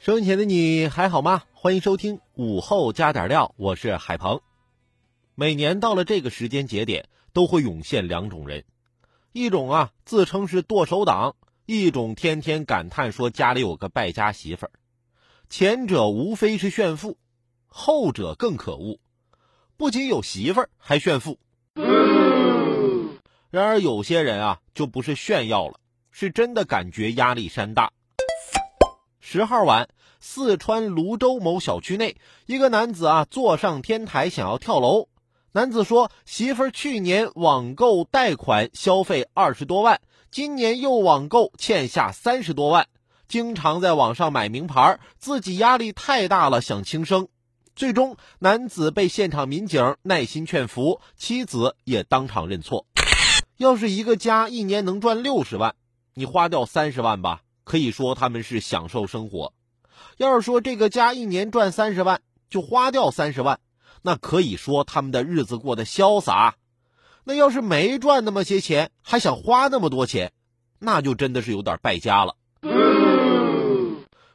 收音前的你还好吗？欢迎收听午后加点料，我是海鹏。每年到了这个时间节点，都会涌现两种人，一种啊自称是剁手党，一种天天感叹说家里有个败家媳妇儿。前者无非是炫富，后者更可恶，不仅有媳妇儿，还炫富。然而有些人啊，就不是炫耀了，是真的感觉压力山大。十号晚，四川泸州某小区内，一个男子啊坐上天台想要跳楼。男子说，媳妇儿去年网购贷款消费二十多万，今年又网购欠下三十多万，经常在网上买名牌，自己压力太大了，想轻生。最终，男子被现场民警耐心劝服，妻子也当场认错。要是一个家一年能赚六十万，你花掉三十万吧。可以说他们是享受生活。要是说这个家一年赚三十万就花掉三十万，那可以说他们的日子过得潇洒。那要是没赚那么些钱，还想花那么多钱，那就真的是有点败家了。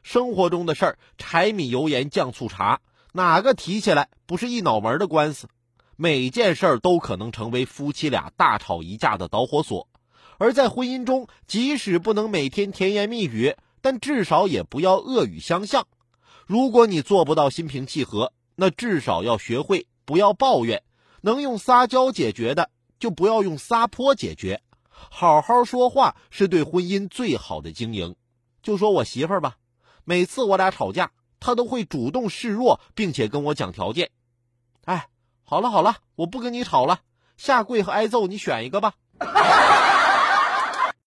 生活中的事儿，柴米油盐酱醋茶，哪个提起来不是一脑门的官司？每件事儿都可能成为夫妻俩大吵一架的导火索。而在婚姻中，即使不能每天甜言蜜语，但至少也不要恶语相向。如果你做不到心平气和，那至少要学会不要抱怨。能用撒娇解决的，就不要用撒泼解决。好好说话是对婚姻最好的经营。就说我媳妇儿吧，每次我俩吵架，她都会主动示弱，并且跟我讲条件。哎，好了好了，我不跟你吵了，下跪和挨揍你选一个吧。